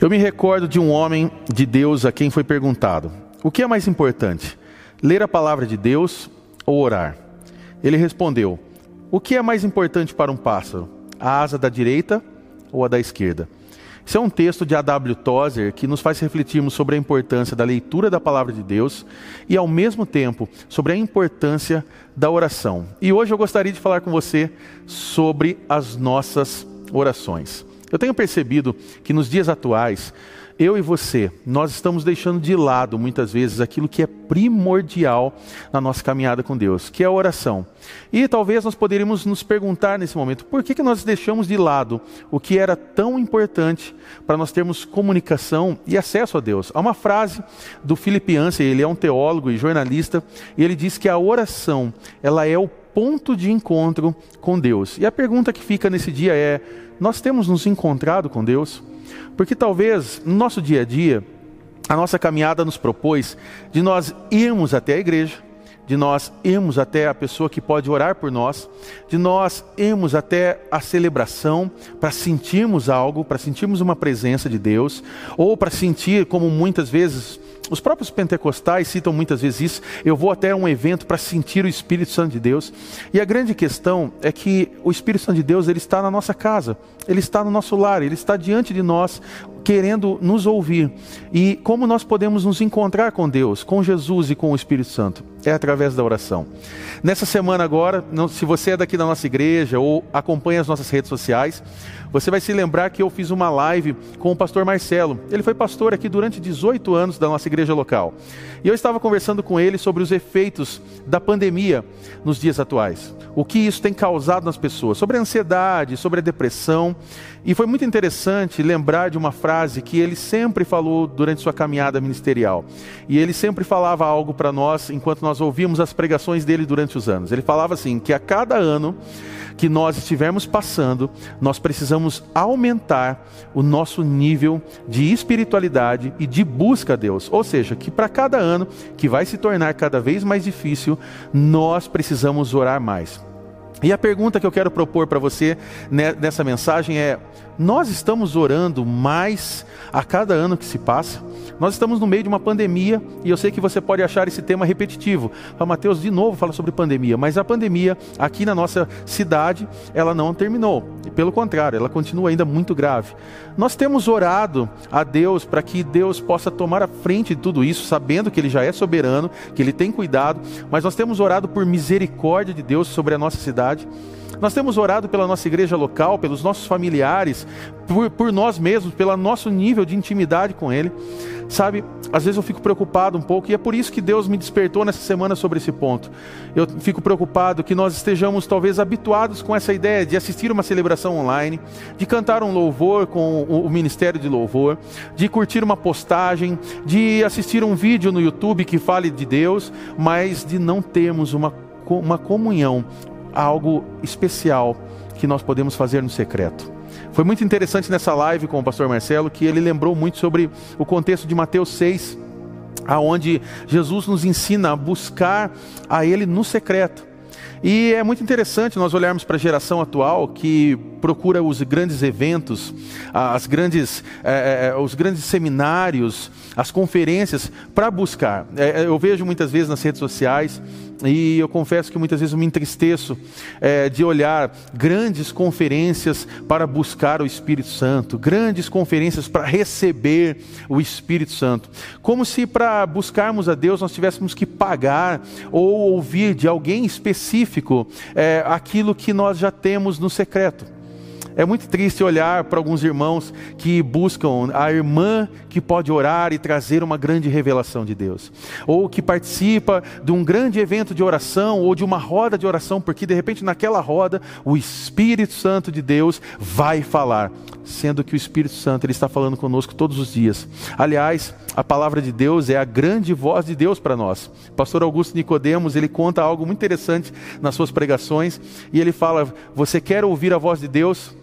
Eu me recordo de um homem de Deus a quem foi perguntado: o que é mais importante, ler a palavra de Deus ou orar? Ele respondeu: o que é mais importante para um pássaro, a asa da direita ou a da esquerda? Isso é um texto de A.W. Tozer que nos faz refletirmos sobre a importância da leitura da palavra de Deus e, ao mesmo tempo, sobre a importância da oração. E hoje eu gostaria de falar com você sobre as nossas orações. Eu tenho percebido que nos dias atuais, eu e você, nós estamos deixando de lado muitas vezes aquilo que é primordial na nossa caminhada com Deus, que é a oração. E talvez nós poderíamos nos perguntar nesse momento, por que, que nós deixamos de lado o que era tão importante para nós termos comunicação e acesso a Deus? Há uma frase do Philip ele é um teólogo e jornalista, e ele diz que a oração, ela é o ponto de encontro com Deus. E a pergunta que fica nesse dia é: nós temos nos encontrado com Deus? Porque talvez no nosso dia a dia, a nossa caminhada nos propôs de nós irmos até a igreja, de nós irmos até a pessoa que pode orar por nós, de nós irmos até a celebração para sentirmos algo, para sentirmos uma presença de Deus, ou para sentir, como muitas vezes os próprios pentecostais citam muitas vezes isso. Eu vou até um evento para sentir o Espírito Santo de Deus. E a grande questão é que o Espírito Santo de Deus ele está na nossa casa, ele está no nosso lar, ele está diante de nós, querendo nos ouvir. E como nós podemos nos encontrar com Deus, com Jesus e com o Espírito Santo? É através da oração. Nessa semana agora, se você é daqui da nossa igreja ou acompanha as nossas redes sociais, você vai se lembrar que eu fiz uma live com o pastor Marcelo. Ele foi pastor aqui durante 18 anos da nossa igreja local. E eu estava conversando com ele sobre os efeitos da pandemia nos dias atuais. O que isso tem causado nas pessoas, sobre a ansiedade, sobre a depressão. E foi muito interessante lembrar de uma frase que ele sempre falou durante sua caminhada ministerial. E ele sempre falava algo para nós enquanto nós ouvíamos as pregações dele durante os anos. Ele falava assim: que a cada ano que nós estivermos passando, nós precisamos aumentar o nosso nível de espiritualidade e de busca a Deus. Ou seja, que para cada ano que vai se tornar cada vez mais difícil, nós precisamos orar mais. E a pergunta que eu quero propor para você nessa mensagem é: nós estamos orando mais a cada ano que se passa? Nós estamos no meio de uma pandemia e eu sei que você pode achar esse tema repetitivo. O Mateus de novo fala sobre pandemia, mas a pandemia aqui na nossa cidade, ela não terminou. Pelo contrário, ela continua ainda muito grave. Nós temos orado a Deus para que Deus possa tomar a frente de tudo isso, sabendo que Ele já é soberano, que Ele tem cuidado, mas nós temos orado por misericórdia de Deus sobre a nossa cidade. Nós temos orado pela nossa igreja local, pelos nossos familiares, por, por nós mesmos, pelo nosso nível de intimidade com Ele. Sabe, às vezes eu fico preocupado um pouco, e é por isso que Deus me despertou nessa semana sobre esse ponto. Eu fico preocupado que nós estejamos talvez habituados com essa ideia de assistir uma celebração online, de cantar um louvor com o ministério de louvor, de curtir uma postagem, de assistir um vídeo no YouTube que fale de Deus, mas de não termos uma, uma comunhão, algo especial que nós podemos fazer no secreto. Foi muito interessante nessa live com o pastor Marcelo que ele lembrou muito sobre o contexto de Mateus 6, aonde Jesus nos ensina a buscar a ele no secreto. E é muito interessante nós olharmos para a geração atual que procura os grandes eventos, as grandes, é, os grandes seminários, as conferências para buscar. É, eu vejo muitas vezes nas redes sociais e eu confesso que muitas vezes eu me entristeço é, de olhar grandes conferências para buscar o Espírito Santo, grandes conferências para receber o Espírito Santo, como se para buscarmos a Deus nós tivéssemos que pagar ou ouvir de alguém específico é, aquilo que nós já temos no secreto. É muito triste olhar para alguns irmãos que buscam a irmã que pode orar e trazer uma grande revelação de Deus, ou que participa de um grande evento de oração ou de uma roda de oração, porque de repente naquela roda o Espírito Santo de Deus vai falar, sendo que o Espírito Santo ele está falando conosco todos os dias. Aliás, a palavra de Deus é a grande voz de Deus para nós. Pastor Augusto Nicodemos, ele conta algo muito interessante nas suas pregações, e ele fala: "Você quer ouvir a voz de Deus?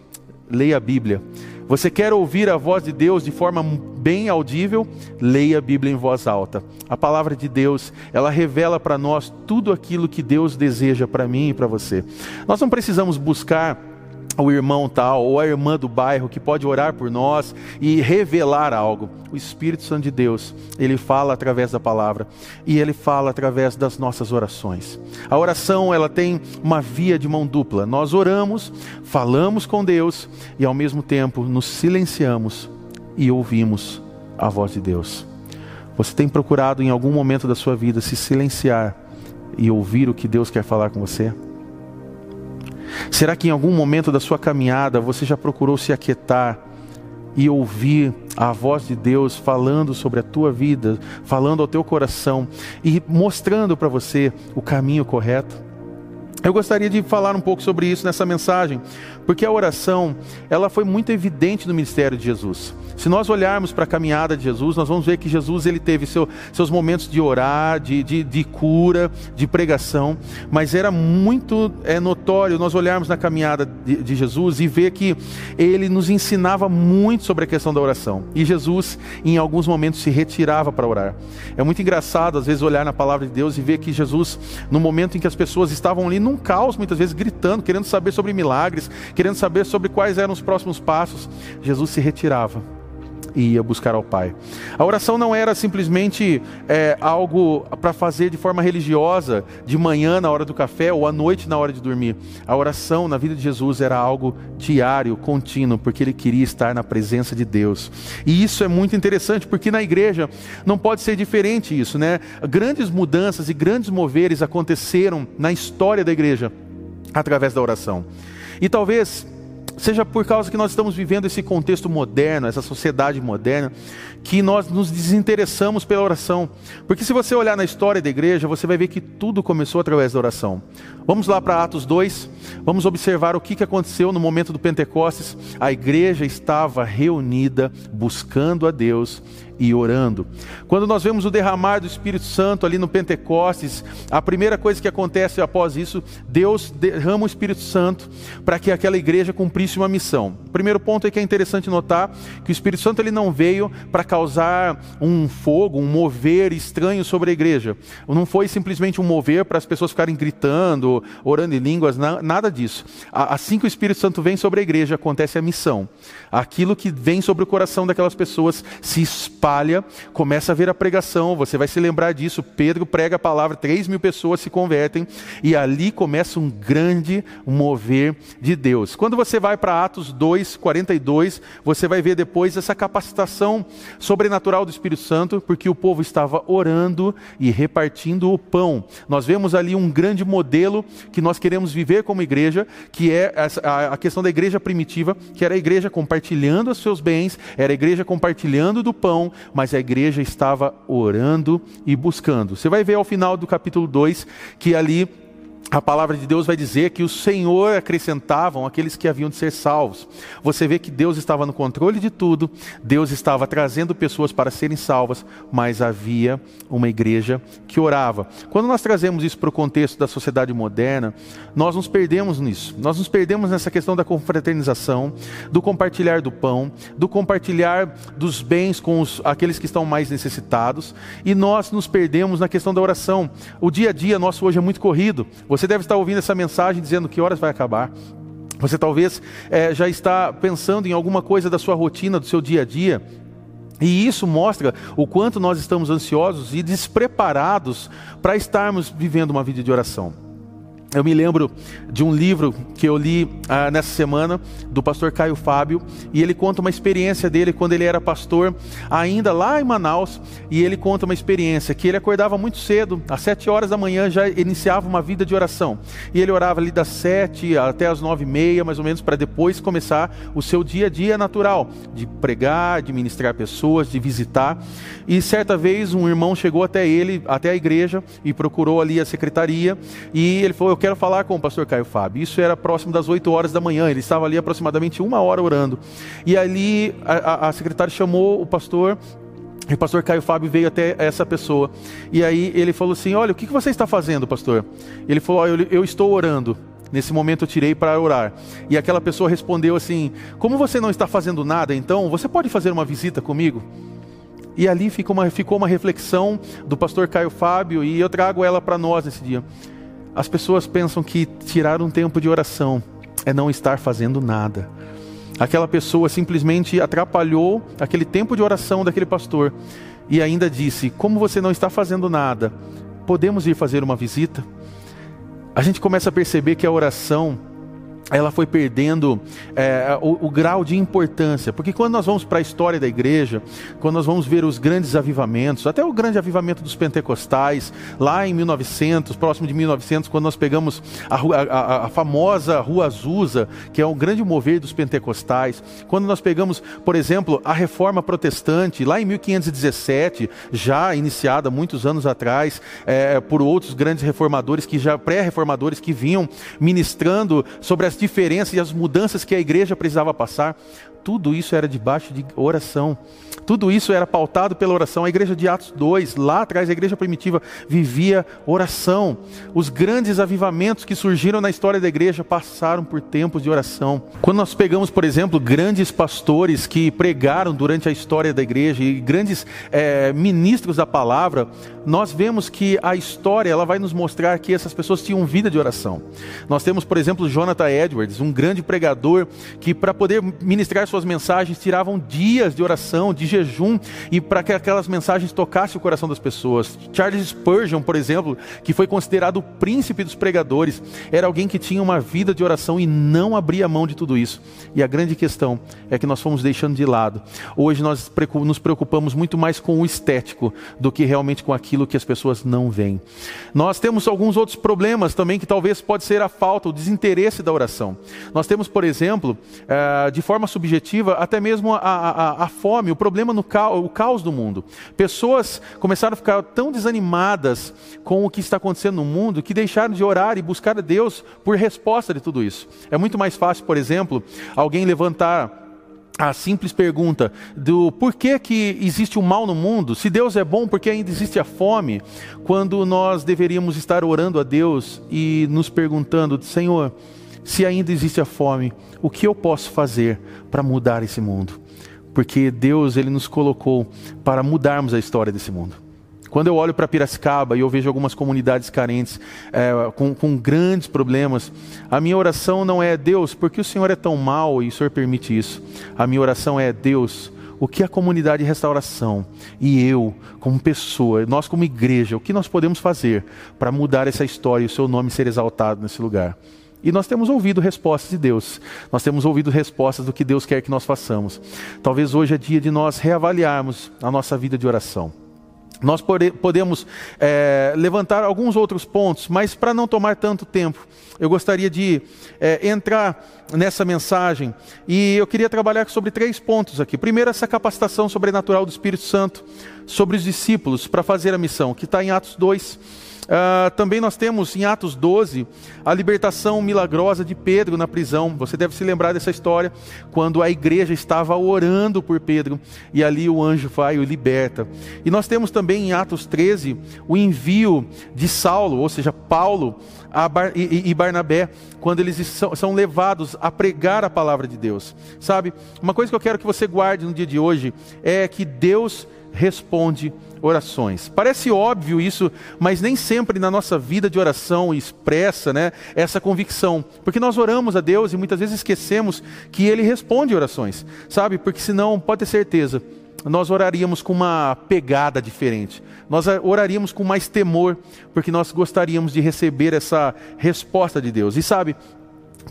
Leia a Bíblia. Você quer ouvir a voz de Deus de forma bem audível? Leia a Bíblia em voz alta. A palavra de Deus, ela revela para nós tudo aquilo que Deus deseja para mim e para você. Nós não precisamos buscar o irmão tal ou a irmã do bairro que pode orar por nós e revelar algo. O Espírito Santo de Deus, ele fala através da palavra e ele fala através das nossas orações. A oração, ela tem uma via de mão dupla. Nós oramos, falamos com Deus e ao mesmo tempo nos silenciamos e ouvimos a voz de Deus. Você tem procurado em algum momento da sua vida se silenciar e ouvir o que Deus quer falar com você? Será que em algum momento da sua caminhada você já procurou se aquietar e ouvir a voz de Deus falando sobre a tua vida, falando ao teu coração e mostrando para você o caminho correto? Eu gostaria de falar um pouco sobre isso nessa mensagem, porque a oração, ela foi muito evidente no ministério de Jesus. Se nós olharmos para a caminhada de Jesus, nós vamos ver que Jesus ele teve seu, seus momentos de orar, de, de, de, cura, de pregação, mas era muito é, notório nós olharmos na caminhada de, de Jesus e ver que ele nos ensinava muito sobre a questão da oração. E Jesus, em alguns momentos, se retirava para orar. É muito engraçado, às vezes, olhar na palavra de Deus e ver que Jesus, no momento em que as pessoas estavam ali num caos, muitas vezes gritando, querendo saber sobre milagres, querendo saber sobre quais eram os próximos passos, Jesus se retirava e ia buscar ao Pai. A oração não era simplesmente é, algo para fazer de forma religiosa, de manhã na hora do café ou à noite na hora de dormir. A oração na vida de Jesus era algo diário, contínuo, porque ele queria estar na presença de Deus. E isso é muito interessante, porque na igreja não pode ser diferente isso, né? Grandes mudanças e grandes moveres aconteceram na história da igreja através da oração. E talvez seja por causa que nós estamos vivendo esse contexto moderno, essa sociedade moderna, que nós nos desinteressamos pela oração. Porque se você olhar na história da igreja, você vai ver que tudo começou através da oração. Vamos lá para Atos 2, vamos observar o que aconteceu no momento do Pentecostes. A igreja estava reunida, buscando a Deus e orando. Quando nós vemos o derramar do Espírito Santo ali no Pentecostes, a primeira coisa que acontece após isso, Deus derrama o Espírito Santo para que aquela igreja cumprisse uma missão. O primeiro ponto é que é interessante notar que o Espírito Santo ele não veio para causar um fogo, um mover estranho sobre a igreja. Não foi simplesmente um mover para as pessoas ficarem gritando, orando em línguas, nada disso. Assim que o Espírito Santo vem sobre a igreja, acontece a missão. Aquilo que vem sobre o coração daquelas pessoas se espalha espalha, começa a ver a pregação, você vai se lembrar disso. Pedro prega a palavra, 3 mil pessoas se convertem, e ali começa um grande mover de Deus. Quando você vai para Atos 2, 42, você vai ver depois essa capacitação sobrenatural do Espírito Santo, porque o povo estava orando e repartindo o pão. Nós vemos ali um grande modelo que nós queremos viver como igreja, que é a questão da igreja primitiva, que era a igreja compartilhando os seus bens, era a igreja compartilhando do pão, mas a igreja estava orando e buscando. Você vai ver ao final do capítulo 2 que ali a palavra de Deus vai dizer que o Senhor acrescentavam aqueles que haviam de ser salvos. Você vê que Deus estava no controle de tudo, Deus estava trazendo pessoas para serem salvas, mas havia uma igreja que orava. Quando nós trazemos isso para o contexto da sociedade moderna, nós nos perdemos nisso. Nós nos perdemos nessa questão da confraternização, do compartilhar do pão, do compartilhar dos bens com os, aqueles que estão mais necessitados, e nós nos perdemos na questão da oração. O dia a dia nosso hoje é muito corrido. Você deve estar ouvindo essa mensagem dizendo que horas vai acabar. Você talvez é, já está pensando em alguma coisa da sua rotina, do seu dia a dia. E isso mostra o quanto nós estamos ansiosos e despreparados para estarmos vivendo uma vida de oração. Eu me lembro de um livro que eu li ah, nessa semana, do pastor Caio Fábio, e ele conta uma experiência dele quando ele era pastor, ainda lá em Manaus, e ele conta uma experiência que ele acordava muito cedo, às sete horas da manhã já iniciava uma vida de oração. E ele orava ali das sete até as nove e meia, mais ou menos, para depois começar o seu dia a dia natural, de pregar, de ministrar pessoas, de visitar. E certa vez um irmão chegou até ele, até a igreja, e procurou ali a secretaria, e ele falou, eu quero falar com o pastor Caio Fábio. Isso era próximo das 8 horas da manhã, ele estava ali aproximadamente uma hora orando. E ali a, a secretária chamou o pastor e o pastor Caio Fábio veio até essa pessoa. E aí ele falou assim: Olha, o que você está fazendo, pastor? Ele falou: eu, eu estou orando. Nesse momento eu tirei para orar. E aquela pessoa respondeu assim: Como você não está fazendo nada, então você pode fazer uma visita comigo? E ali ficou uma, ficou uma reflexão do pastor Caio Fábio, e eu trago ela para nós nesse dia. As pessoas pensam que tirar um tempo de oração é não estar fazendo nada. Aquela pessoa simplesmente atrapalhou aquele tempo de oração daquele pastor e ainda disse: Como você não está fazendo nada, podemos ir fazer uma visita? A gente começa a perceber que a oração ela foi perdendo é, o, o, grau de importância, porque quando nós vamos para a história da igreja, quando nós vamos ver os grandes avivamentos, até o grande avivamento dos pentecostais, lá em 1900, próximo de 1900, quando nós pegamos a, a, a famosa Rua Azusa, que é um grande mover dos pentecostais, quando nós pegamos, por exemplo, a reforma protestante, lá em 1517, já iniciada muitos anos atrás, é, por outros grandes reformadores, que já pré-reformadores, que vinham ministrando sobre as as diferenças e as mudanças que a igreja precisava passar, tudo isso era debaixo de oração. Tudo isso era pautado pela oração. A igreja de Atos 2, lá atrás, a igreja primitiva vivia oração. Os grandes avivamentos que surgiram na história da igreja passaram por tempos de oração. Quando nós pegamos, por exemplo, grandes pastores que pregaram durante a história da igreja e grandes é, ministros da palavra, nós vemos que a história ela vai nos mostrar que essas pessoas tinham vida de oração. Nós temos, por exemplo, Jonathan Edwards, um grande pregador que, para poder ministrar suas mensagens, tiravam dias de oração, de jejum, e para que aquelas mensagens tocassem o coração das pessoas. Charles Spurgeon, por exemplo, que foi considerado o príncipe dos pregadores, era alguém que tinha uma vida de oração e não abria mão de tudo isso. E a grande questão é que nós fomos deixando de lado. Hoje nós nos preocupamos muito mais com o estético do que realmente com aquilo que as pessoas não veem. Nós temos alguns outros problemas também que talvez pode ser a falta, o desinteresse da oração. Nós temos, por exemplo, eh, de forma subjetiva, até mesmo a, a, a fome, o problema no caos, o caos do mundo. Pessoas começaram a ficar tão desanimadas com o que está acontecendo no mundo que deixaram de orar e buscar a Deus por resposta de tudo isso. É muito mais fácil, por exemplo, alguém levantar a simples pergunta do por que, existe o mal no mundo, se Deus é bom, por que ainda existe a fome, quando nós deveríamos estar orando a Deus e nos perguntando, Senhor, se ainda existe a fome, o que eu posso fazer para mudar esse mundo? Porque Deus ele nos colocou para mudarmos a história desse mundo. Quando eu olho para Piracicaba e eu vejo algumas comunidades carentes, é, com, com, grandes problemas, a minha oração não é Deus, porque o Senhor é tão mal e o Senhor permite isso. A minha oração é Deus, o que a comunidade de restauração e eu, como pessoa, nós como igreja, o que nós podemos fazer para mudar essa história e o seu nome ser exaltado nesse lugar. E nós temos ouvido respostas de Deus. Nós temos ouvido respostas do que Deus quer que nós façamos. Talvez hoje é dia de nós reavaliarmos a nossa vida de oração. Nós podemos é, levantar alguns outros pontos, mas para não tomar tanto tempo, eu gostaria de é, entrar nessa mensagem e eu queria trabalhar sobre três pontos aqui. Primeiro, essa capacitação sobrenatural do Espírito Santo sobre os discípulos para fazer a missão, que está em Atos 2. Uh, também nós temos em Atos 12 a libertação milagrosa de Pedro na prisão. Você deve se lembrar dessa história, quando a igreja estava orando por Pedro e ali o anjo vai e o liberta. E nós temos também em Atos 13 o envio de Saulo, ou seja, Paulo Bar e, e, Barnabé, quando eles são, são levados a pregar a palavra de Deus. Sabe, uma coisa que eu quero que você guarde no dia de hoje é que Deus responde orações. Parece óbvio isso, mas nem sempre na nossa vida de oração expressa né, essa convicção. Porque nós oramos a Deus e muitas vezes esquecemos que Ele responde orações, sabe? Porque senão, pode ter certeza, nós oraríamos com uma pegada diferente. Nós oraríamos com mais temor, porque nós gostaríamos de receber essa resposta de Deus. E sabe,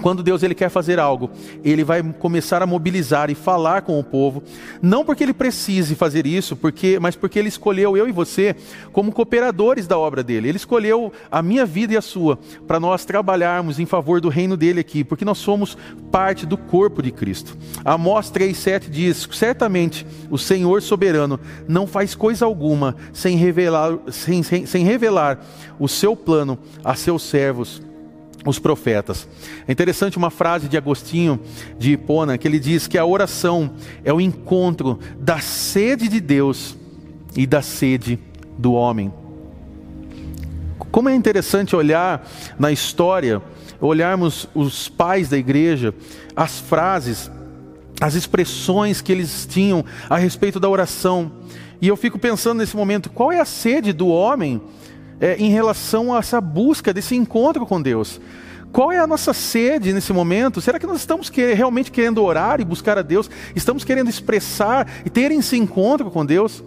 quando Deus ele quer fazer algo, ele vai começar a mobilizar e falar com o povo, não porque ele precise fazer isso, porque, mas porque ele escolheu eu e você como cooperadores da obra dele. Ele escolheu a minha vida e a sua para nós trabalharmos em favor do reino dele aqui, porque nós somos parte do corpo de Cristo. Amós 3:7 diz: "Certamente o Senhor soberano não faz coisa alguma sem revelar sem, sem, sem revelar o seu plano a seus servos os profetas. É interessante uma frase de Agostinho de Hipona que ele diz que a oração é o encontro da sede de Deus e da sede do homem. Como é interessante olhar na história, olharmos os pais da igreja, as frases, as expressões que eles tinham a respeito da oração. E eu fico pensando nesse momento, qual é a sede do homem? É, em relação a essa busca desse encontro com Deus. Qual é a nossa sede nesse momento? Será que nós estamos realmente querendo orar e buscar a Deus? Estamos querendo expressar e ter esse encontro com Deus?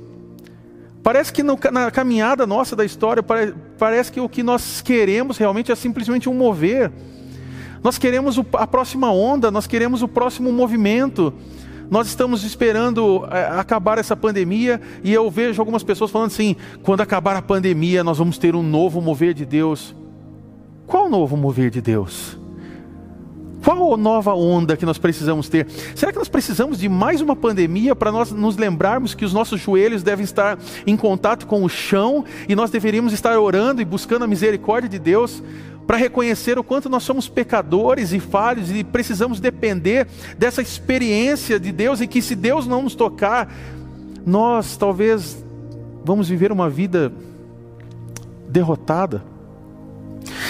Parece que no, na caminhada nossa da história, pare, parece que o que nós queremos realmente é simplesmente um mover. Nós queremos o, a próxima onda, nós queremos o próximo movimento. Nós estamos esperando é, acabar essa pandemia e eu vejo algumas pessoas falando assim: quando acabar a pandemia, nós vamos ter um novo mover de Deus. Qual novo mover de Deus? Qual a nova onda que nós precisamos ter? Será que nós precisamos de mais uma pandemia para nós nos lembrarmos que os nossos joelhos devem estar em contato com o chão e nós deveríamos estar orando e buscando a misericórdia de Deus? Para reconhecer o quanto nós somos pecadores e falhos e precisamos depender dessa experiência de Deus e que se Deus não nos tocar, nós talvez vamos viver uma vida derrotada.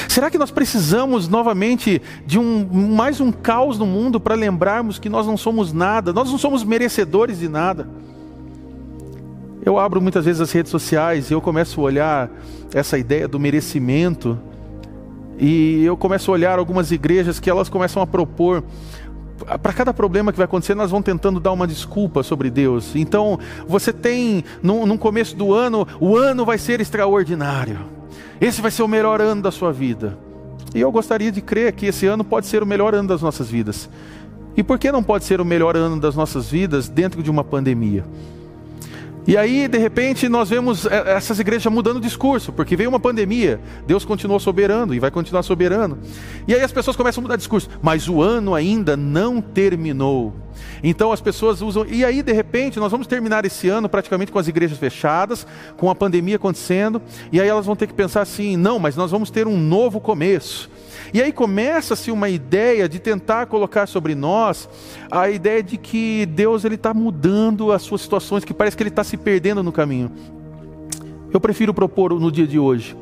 Será que nós precisamos novamente de um, mais um caos no mundo para lembrarmos que nós não somos nada, nós não somos merecedores de nada? Eu abro muitas vezes as redes sociais e eu começo a olhar essa ideia do merecimento e eu começo a olhar algumas igrejas que elas começam a propor para cada problema que vai acontecer, nós vamos tentando dar uma desculpa sobre Deus. Então, você tem, no, no começo do ano, o ano vai ser extraordinário. Esse vai ser o melhor ano da sua vida. E eu gostaria de crer que esse ano pode ser o melhor ano das nossas vidas. E por que não pode ser o melhor ano das nossas vidas dentro de uma pandemia? E aí, de repente, nós vemos é, essas igrejas mudando o discurso, porque veio uma pandemia, Deus continuou soberano e vai continuar soberano. E aí as pessoas começam a mudar discurso, mas o ano ainda não terminou. Então as pessoas usam, e aí de repente nós vamos terminar esse ano praticamente com as igrejas fechadas, com a pandemia acontecendo, e aí elas vão ter que pensar assim: não, mas nós vamos ter um novo começo. E aí começa-se uma ideia de tentar colocar sobre nós a ideia de que Deus ele está mudando as suas situações, que parece que ele está se perdendo no caminho. Eu prefiro propor no dia de hoje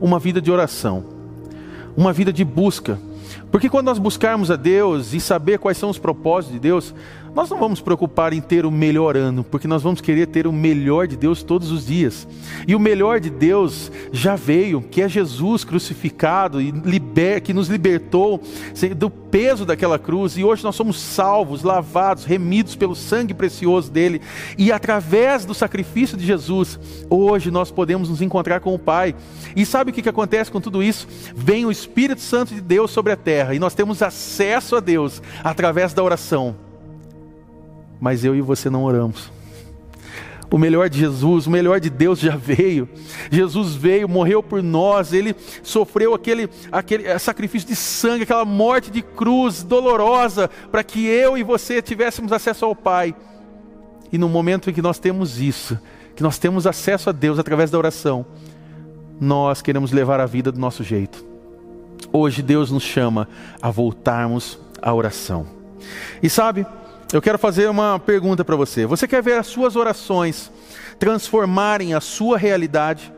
uma vida de oração, uma vida de busca. Porque quando nós buscarmos a Deus e saber quais são os propósitos de Deus, nós não vamos preocupar em ter o melhor ano, porque nós vamos querer ter o melhor de Deus todos os dias. E o melhor de Deus já veio, que é Jesus crucificado e liber, que nos libertou do peso daquela cruz. E hoje nós somos salvos, lavados, remidos pelo sangue precioso dele. E através do sacrifício de Jesus, hoje nós podemos nos encontrar com o Pai. E sabe o que, que acontece com tudo isso? Vem o Espírito Santo de Deus sobre a terra e nós temos acesso a Deus através da oração mas eu e você não oramos. O melhor de Jesus, o melhor de Deus já veio. Jesus veio, morreu por nós, ele sofreu aquele, aquele sacrifício de sangue, aquela morte de cruz dolorosa, para que eu e você tivéssemos acesso ao Pai. E no momento em que nós temos isso, que nós temos acesso a Deus através da oração, nós queremos levar a vida do nosso jeito. Hoje Deus nos chama a voltarmos à oração. E sabe, eu quero fazer uma pergunta para você. Você quer ver as suas orações transformarem a sua realidade?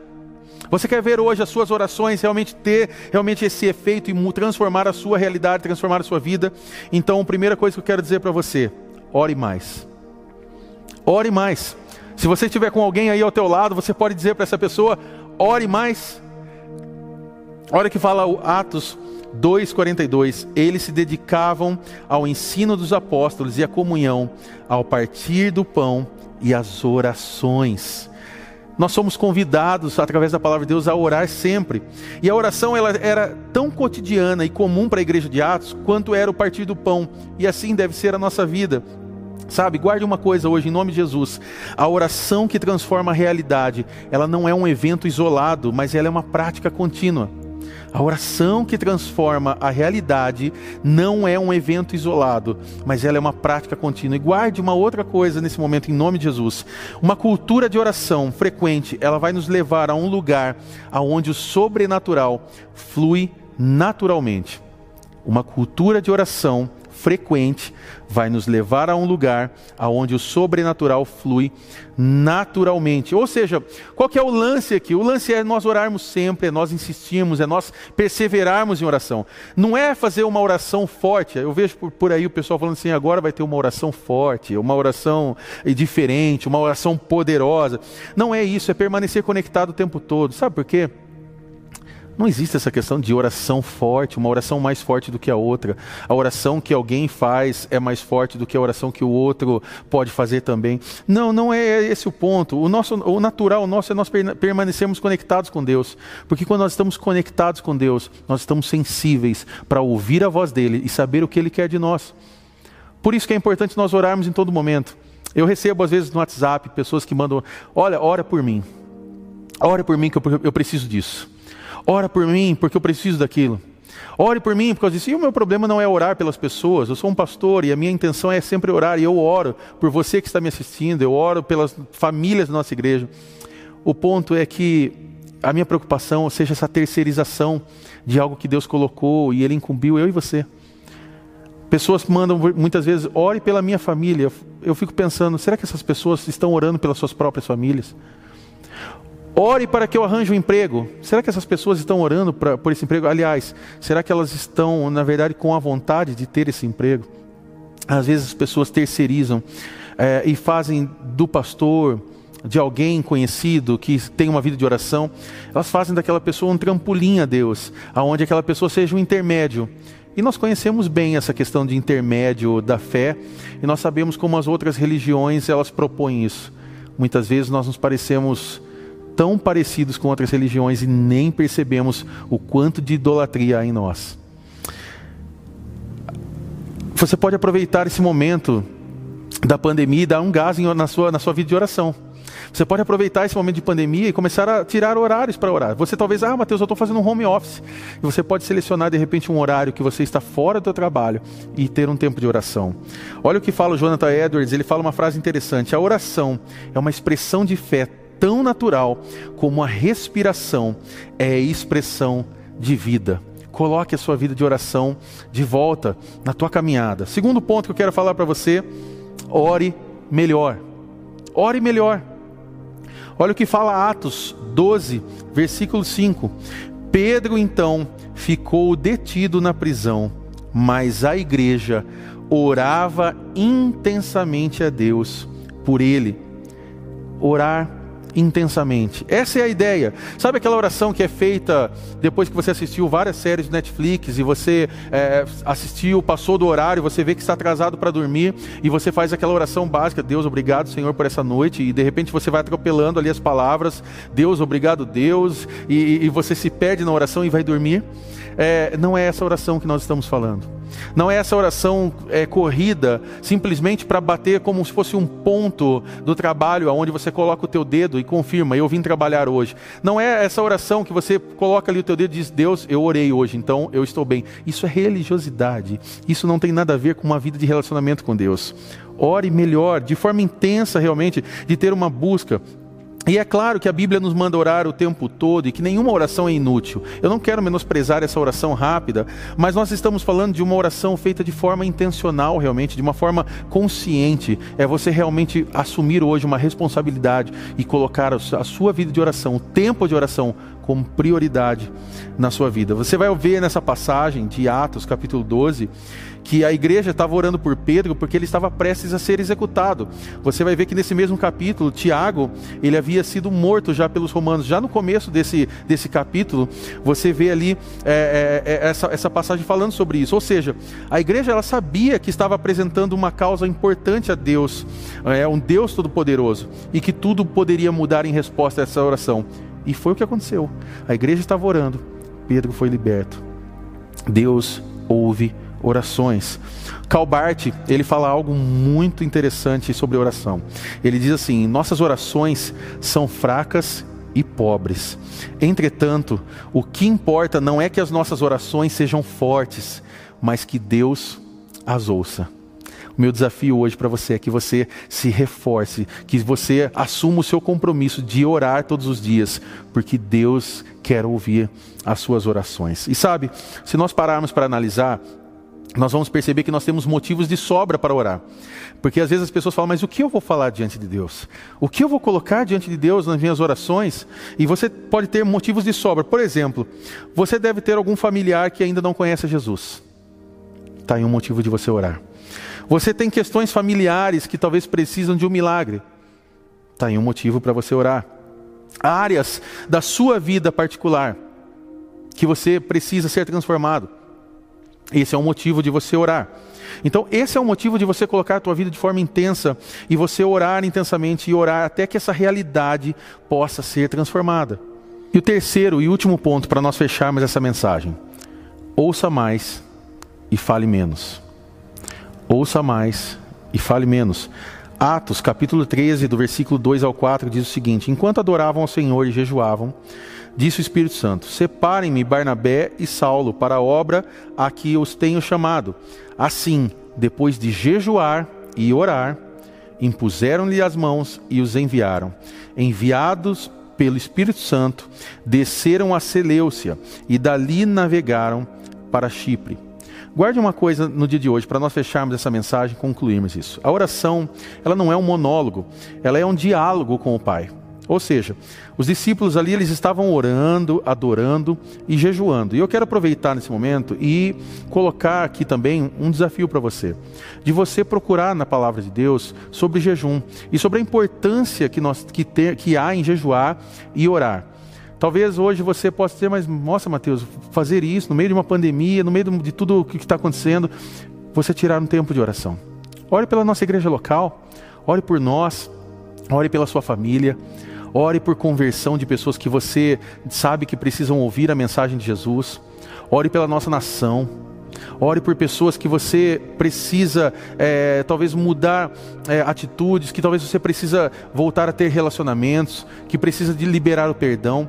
Você quer ver hoje as suas orações realmente ter realmente esse efeito e transformar a sua realidade, transformar a sua vida? Então, a primeira coisa que eu quero dizer para você, ore mais. Ore mais. Se você estiver com alguém aí ao teu lado, você pode dizer para essa pessoa, ore mais. Olha que fala o Atos 2,42, eles se dedicavam ao ensino dos apóstolos e à comunhão, ao partir do pão e às orações. Nós somos convidados, através da palavra de Deus, a orar sempre. E a oração ela era tão cotidiana e comum para a igreja de Atos, quanto era o partir do pão. E assim deve ser a nossa vida. Sabe, guarde uma coisa hoje, em nome de Jesus. A oração que transforma a realidade, ela não é um evento isolado, mas ela é uma prática contínua. A oração que transforma a realidade não é um evento isolado, mas ela é uma prática contínua. E guarde uma outra coisa nesse momento, em nome de Jesus. Uma cultura de oração frequente, ela vai nos levar a um lugar aonde o sobrenatural flui naturalmente. Uma cultura de oração frequente vai nos levar a um lugar aonde o sobrenatural flui naturalmente. Ou seja, qual que é o lance aqui? O lance é nós orarmos sempre, é nós insistirmos, é nós perseverarmos em oração. Não é fazer uma oração forte. Eu vejo por, por aí o pessoal falando assim, agora vai ter uma oração forte, uma oração diferente, uma oração poderosa. Não é isso, é permanecer conectado o tempo todo. Sabe por quê? Não existe essa questão de oração forte, uma oração mais forte do que a outra. A oração que alguém faz é mais forte do que a oração que o outro pode fazer também. Não, não é esse o ponto. O, nosso, o natural nosso é nós permanecermos conectados com Deus. Porque quando nós estamos conectados com Deus, nós estamos sensíveis para ouvir a voz dele e saber o que ele quer de nós. Por isso que é importante nós orarmos em todo momento. Eu recebo às vezes no WhatsApp pessoas que mandam: Olha, ora por mim. Ora por mim que eu, eu preciso disso. Ora por mim, porque eu preciso daquilo. Ore por mim por causa disso. E o meu problema não é orar pelas pessoas. Eu sou um pastor e a minha intenção é sempre orar. E eu oro por você que está me assistindo. Eu oro pelas famílias da nossa igreja. O ponto é que a minha preocupação seja essa terceirização de algo que Deus colocou e Ele incumbiu eu e você. Pessoas mandam muitas vezes, ore pela minha família. Eu fico pensando, será que essas pessoas estão orando pelas suas próprias famílias? Ore para que eu arranje um emprego. Será que essas pessoas estão orando pra, por esse emprego? Aliás, será que elas estão, na verdade, com a vontade de ter esse emprego? Às vezes as pessoas terceirizam é, e fazem do pastor, de alguém conhecido que tem uma vida de oração, elas fazem daquela pessoa um trampolim a Deus, aonde aquela pessoa seja um intermédio. E nós conhecemos bem essa questão de intermédio da fé, e nós sabemos como as outras religiões elas propõem isso. Muitas vezes nós nos parecemos tão parecidos com outras religiões e nem percebemos o quanto de idolatria há em nós. Você pode aproveitar esse momento da pandemia e dar um gás na sua, na sua vida de oração. Você pode aproveitar esse momento de pandemia e começar a tirar horários para orar. Você talvez, ah, Mateus, eu estou fazendo um home office. E você pode selecionar de repente um horário que você está fora do seu trabalho e ter um tempo de oração. Olha o que fala o Jonathan Edwards, ele fala uma frase interessante. A oração é uma expressão de fé tão natural como a respiração é expressão de vida. Coloque a sua vida de oração de volta na tua caminhada. Segundo ponto que eu quero falar para você, ore melhor. Ore melhor. Olha o que fala Atos 12, versículo 5. Pedro então ficou detido na prisão, mas a igreja orava intensamente a Deus por ele. Orar intensamente. Essa é a ideia. Sabe aquela oração que é feita depois que você assistiu várias séries do Netflix e você é, assistiu, passou do horário, você vê que está atrasado para dormir e você faz aquela oração básica: Deus, obrigado, Senhor, por essa noite. E de repente você vai atropelando ali as palavras: Deus, obrigado, Deus. E, e você se perde na oração e vai dormir. É, não é essa oração que nós estamos falando. Não é essa oração é, corrida simplesmente para bater como se fosse um ponto do trabalho aonde você coloca o teu dedo e confirma, eu vim trabalhar hoje. Não é essa oração que você coloca ali o teu dedo e diz, Deus, eu orei hoje, então eu estou bem. Isso é religiosidade. Isso não tem nada a ver com uma vida de relacionamento com Deus. Ore melhor, de forma intensa realmente, de ter uma busca e é claro que a Bíblia nos manda orar o tempo todo e que nenhuma oração é inútil. Eu não quero menosprezar essa oração rápida, mas nós estamos falando de uma oração feita de forma intencional, realmente, de uma forma consciente. É você realmente assumir hoje uma responsabilidade e colocar a sua vida de oração, o tempo de oração, como prioridade na sua vida. Você vai ver nessa passagem de Atos, capítulo 12, que a igreja estava orando por Pedro porque ele estava prestes a ser executado. Você vai ver que nesse mesmo capítulo, Tiago, ele havia sido morto já pelos romanos. Já no começo desse, desse capítulo, você vê ali é, é, é, essa, essa passagem falando sobre isso. Ou seja, a igreja ela sabia que estava apresentando uma causa importante a Deus, é um Deus todo-poderoso, e que tudo poderia mudar em resposta a essa oração. E foi o que aconteceu. A igreja estava orando, Pedro foi liberto. Deus ouve orações. Calbart, ele fala algo muito interessante sobre oração. Ele diz assim: "Nossas orações são fracas e pobres. Entretanto, o que importa não é que as nossas orações sejam fortes, mas que Deus as ouça." O meu desafio hoje para você é que você se reforce, que você assuma o seu compromisso de orar todos os dias, porque Deus quer ouvir as suas orações. E sabe, se nós pararmos para analisar, nós vamos perceber que nós temos motivos de sobra para orar. Porque às vezes as pessoas falam, mas o que eu vou falar diante de Deus? O que eu vou colocar diante de Deus nas minhas orações? E você pode ter motivos de sobra. Por exemplo, você deve ter algum familiar que ainda não conhece Jesus. Está aí um motivo de você orar. Você tem questões familiares que talvez precisam de um milagre. Está aí um motivo para você orar. Áreas da sua vida particular que você precisa ser transformado. Esse é o motivo de você orar. Então, esse é o motivo de você colocar a tua vida de forma intensa e você orar intensamente e orar até que essa realidade possa ser transformada. E o terceiro e último ponto para nós fecharmos essa mensagem: ouça mais e fale menos. Ouça mais e fale menos. Atos, capítulo 13, do versículo 2 ao 4, diz o seguinte: Enquanto adoravam ao Senhor e jejuavam, disse o Espírito Santo: Separem-me Barnabé e Saulo para a obra a que os tenho chamado. Assim, depois de jejuar e orar, impuseram-lhe as mãos e os enviaram. Enviados pelo Espírito Santo, desceram a Seleucia e dali navegaram para Chipre. Guarde uma coisa no dia de hoje, para nós fecharmos essa mensagem e concluirmos isso. A oração, ela não é um monólogo, ela é um diálogo com o Pai. Ou seja, os discípulos ali eles estavam orando, adorando e jejuando. E eu quero aproveitar nesse momento e colocar aqui também um desafio para você, de você procurar na palavra de Deus sobre jejum e sobre a importância que nós que, ter, que há em jejuar e orar. Talvez hoje você possa dizer, mas nossa, Mateus, fazer isso no meio de uma pandemia, no meio de tudo o que está acontecendo, você tirar um tempo de oração. Ore pela nossa igreja local, ore por nós, ore pela sua família. Ore por conversão de pessoas que você sabe que precisam ouvir a mensagem de Jesus. Ore pela nossa nação. Ore por pessoas que você precisa, é, talvez, mudar é, atitudes, que talvez você precisa voltar a ter relacionamentos, que precisa de liberar o perdão.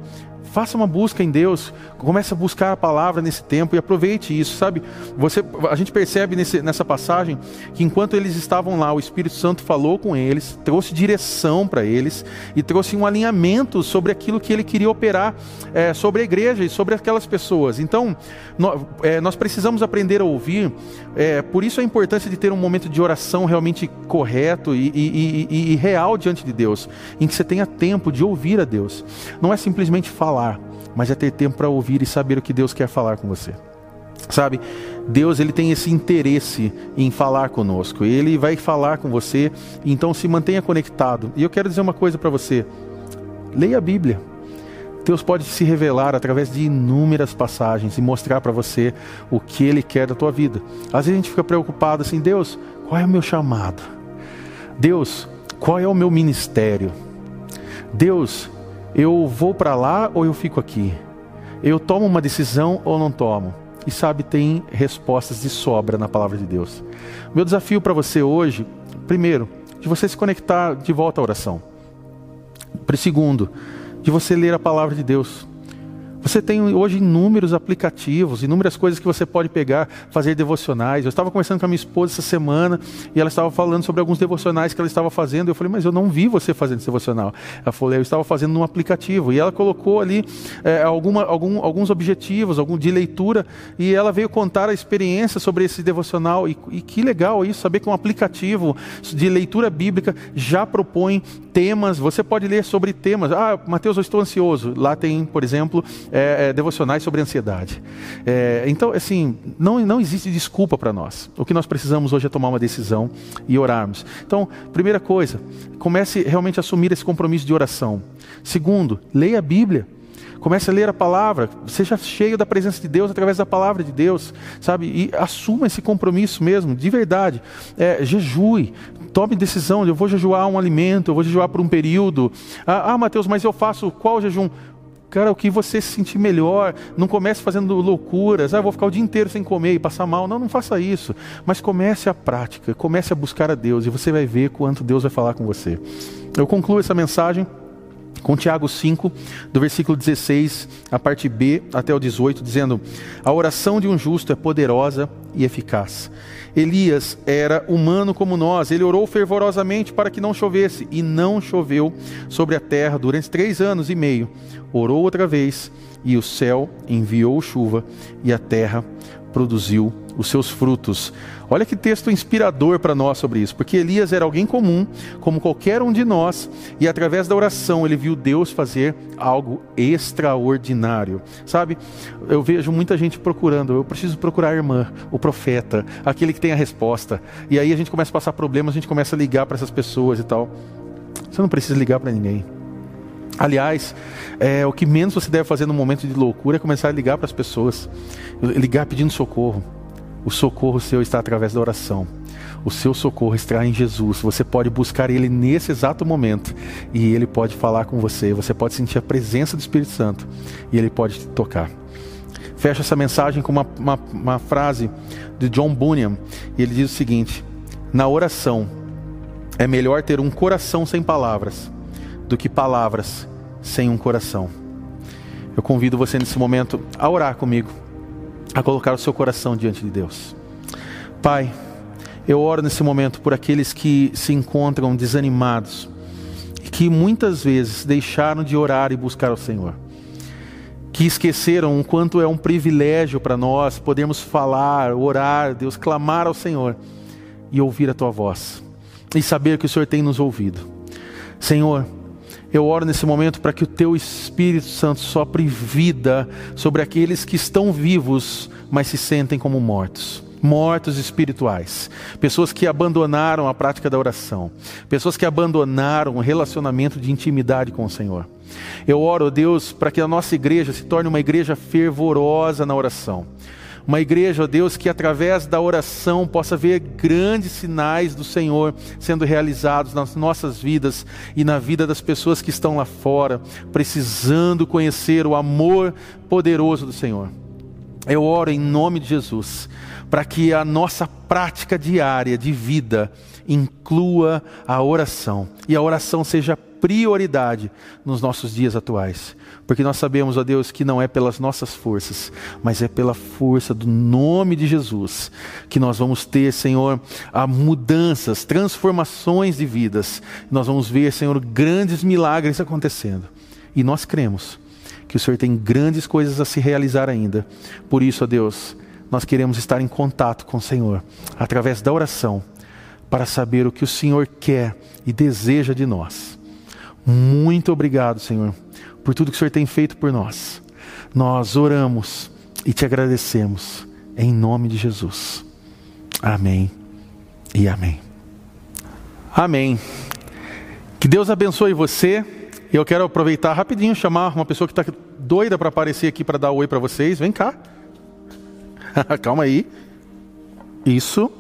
Faça uma busca em Deus, comece a buscar a palavra nesse tempo e aproveite isso, sabe? Você, a gente percebe nesse, nessa passagem que enquanto eles estavam lá, o Espírito Santo falou com eles, trouxe direção para eles e trouxe um alinhamento sobre aquilo que ele queria operar é, sobre a igreja e sobre aquelas pessoas. Então, nós, é, nós precisamos aprender a ouvir, é, por isso a importância de ter um momento de oração realmente correto e, e, e, e real diante de Deus, em que você tenha tempo de ouvir a Deus. Não é simplesmente falar, mas é ter tempo para ouvir e saber o que Deus quer falar com você. Sabe, Deus ele tem esse interesse em falar conosco. Ele vai falar com você, então se mantenha conectado. E eu quero dizer uma coisa para você: leia a Bíblia. Deus pode se revelar através de inúmeras passagens e mostrar para você o que Ele quer da tua vida. Às vezes a gente fica preocupado assim: Deus, qual é o meu chamado? Deus, qual é o meu ministério? Deus, eu vou para lá ou eu fico aqui? Eu tomo uma decisão ou não tomo? E sabe, tem respostas de sobra na palavra de Deus. Meu desafio para você hoje, primeiro, de você se conectar de volta à oração. Segundo, de você ler a palavra de Deus. Você tem hoje inúmeros aplicativos, inúmeras coisas que você pode pegar, fazer devocionais. Eu estava conversando com a minha esposa essa semana e ela estava falando sobre alguns devocionais que ela estava fazendo. Eu falei, mas eu não vi você fazendo esse devocional. Ela falou, eu estava fazendo num aplicativo. E ela colocou ali é, alguma, algum, alguns objetivos algum, de leitura e ela veio contar a experiência sobre esse devocional. E, e que legal isso, saber que um aplicativo de leitura bíblica já propõe temas. Você pode ler sobre temas. Ah, Mateus, eu estou ansioso. Lá tem, por exemplo, é, é, devocionais sobre ansiedade. É, então, assim, não, não existe desculpa para nós. O que nós precisamos hoje é tomar uma decisão e orarmos. Então, primeira coisa, comece realmente a assumir esse compromisso de oração. Segundo, leia a Bíblia. Comece a ler a palavra, seja cheio da presença de Deus através da palavra de Deus, sabe? E assuma esse compromisso mesmo, de verdade. É, jejue, tome decisão, eu vou jejuar um alimento, eu vou jejuar por um período. Ah, ah Mateus, mas eu faço qual jejum? Cara, o que você se sentir melhor. Não comece fazendo loucuras. Ah, vou ficar o dia inteiro sem comer e passar mal. Não, não faça isso. Mas comece a prática, comece a buscar a Deus e você vai ver quanto Deus vai falar com você. Eu concluo essa mensagem com Tiago 5, do versículo 16, a parte B até o 18, dizendo: A oração de um justo é poderosa e eficaz. Elias era humano como nós, ele orou fervorosamente para que não chovesse, e não choveu sobre a terra durante três anos e meio. Orou outra vez, e o céu enviou chuva, e a terra produziu os seus frutos. Olha que texto inspirador para nós sobre isso, porque Elias era alguém comum, como qualquer um de nós, e através da oração ele viu Deus fazer algo extraordinário. Sabe, eu vejo muita gente procurando, eu preciso procurar a irmã, o profeta, aquele que tem a resposta. E aí a gente começa a passar problemas, a gente começa a ligar para essas pessoas e tal. Você não precisa ligar para ninguém. Aliás, é, o que menos você deve fazer no momento de loucura é começar a ligar para as pessoas, ligar pedindo socorro. O socorro seu está através da oração. O seu socorro está em Jesus. Você pode buscar Ele nesse exato momento e Ele pode falar com você. Você pode sentir a presença do Espírito Santo e Ele pode te tocar. Fecha essa mensagem com uma, uma, uma frase de John Bunyan. Ele diz o seguinte: Na oração é melhor ter um coração sem palavras do que palavras sem um coração. Eu convido você nesse momento a orar comigo, a colocar o seu coração diante de Deus. Pai, eu oro nesse momento por aqueles que se encontram desanimados e que muitas vezes deixaram de orar e buscar o Senhor. Que esqueceram o quanto é um privilégio para nós podermos falar, orar, Deus, clamar ao Senhor e ouvir a tua voz e saber que o Senhor tem nos ouvido. Senhor, eu oro nesse momento para que o teu Espírito Santo sopre vida sobre aqueles que estão vivos, mas se sentem como mortos. Mortos espirituais, pessoas que abandonaram a prática da oração, pessoas que abandonaram o relacionamento de intimidade com o Senhor. Eu oro, Deus, para que a nossa igreja se torne uma igreja fervorosa na oração uma igreja, ó Deus, que através da oração possa ver grandes sinais do Senhor sendo realizados nas nossas vidas e na vida das pessoas que estão lá fora, precisando conhecer o amor poderoso do Senhor. Eu oro em nome de Jesus, para que a nossa prática diária de vida inclua a oração e a oração seja prioridade nos nossos dias atuais. Porque nós sabemos, ó Deus, que não é pelas nossas forças, mas é pela força do nome de Jesus que nós vamos ter, Senhor, a mudanças, transformações de vidas. Nós vamos ver, Senhor, grandes milagres acontecendo. E nós cremos que o Senhor tem grandes coisas a se realizar ainda. Por isso, ó Deus, nós queremos estar em contato com o Senhor através da oração para saber o que o Senhor quer e deseja de nós. Muito obrigado, Senhor, por tudo que o Senhor tem feito por nós. Nós oramos e te agradecemos em nome de Jesus. Amém e amém. Amém. Que Deus abençoe você. Eu quero aproveitar rapidinho chamar uma pessoa que está doida para aparecer aqui para dar oi para vocês. Vem cá. Calma aí. Isso.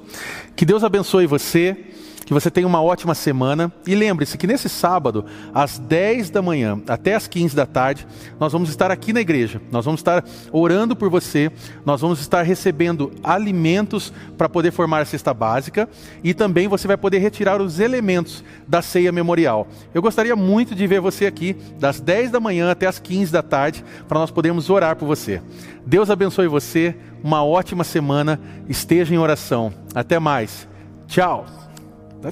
Que Deus abençoe você que você tenha uma ótima semana. E lembre-se que nesse sábado, às 10 da manhã até às 15 da tarde, nós vamos estar aqui na igreja. Nós vamos estar orando por você, nós vamos estar recebendo alimentos para poder formar a cesta básica e também você vai poder retirar os elementos da ceia memorial. Eu gostaria muito de ver você aqui, das 10 da manhã até às 15 da tarde, para nós podermos orar por você. Deus abençoe você, uma ótima semana, esteja em oração. Até mais. Tchau. 我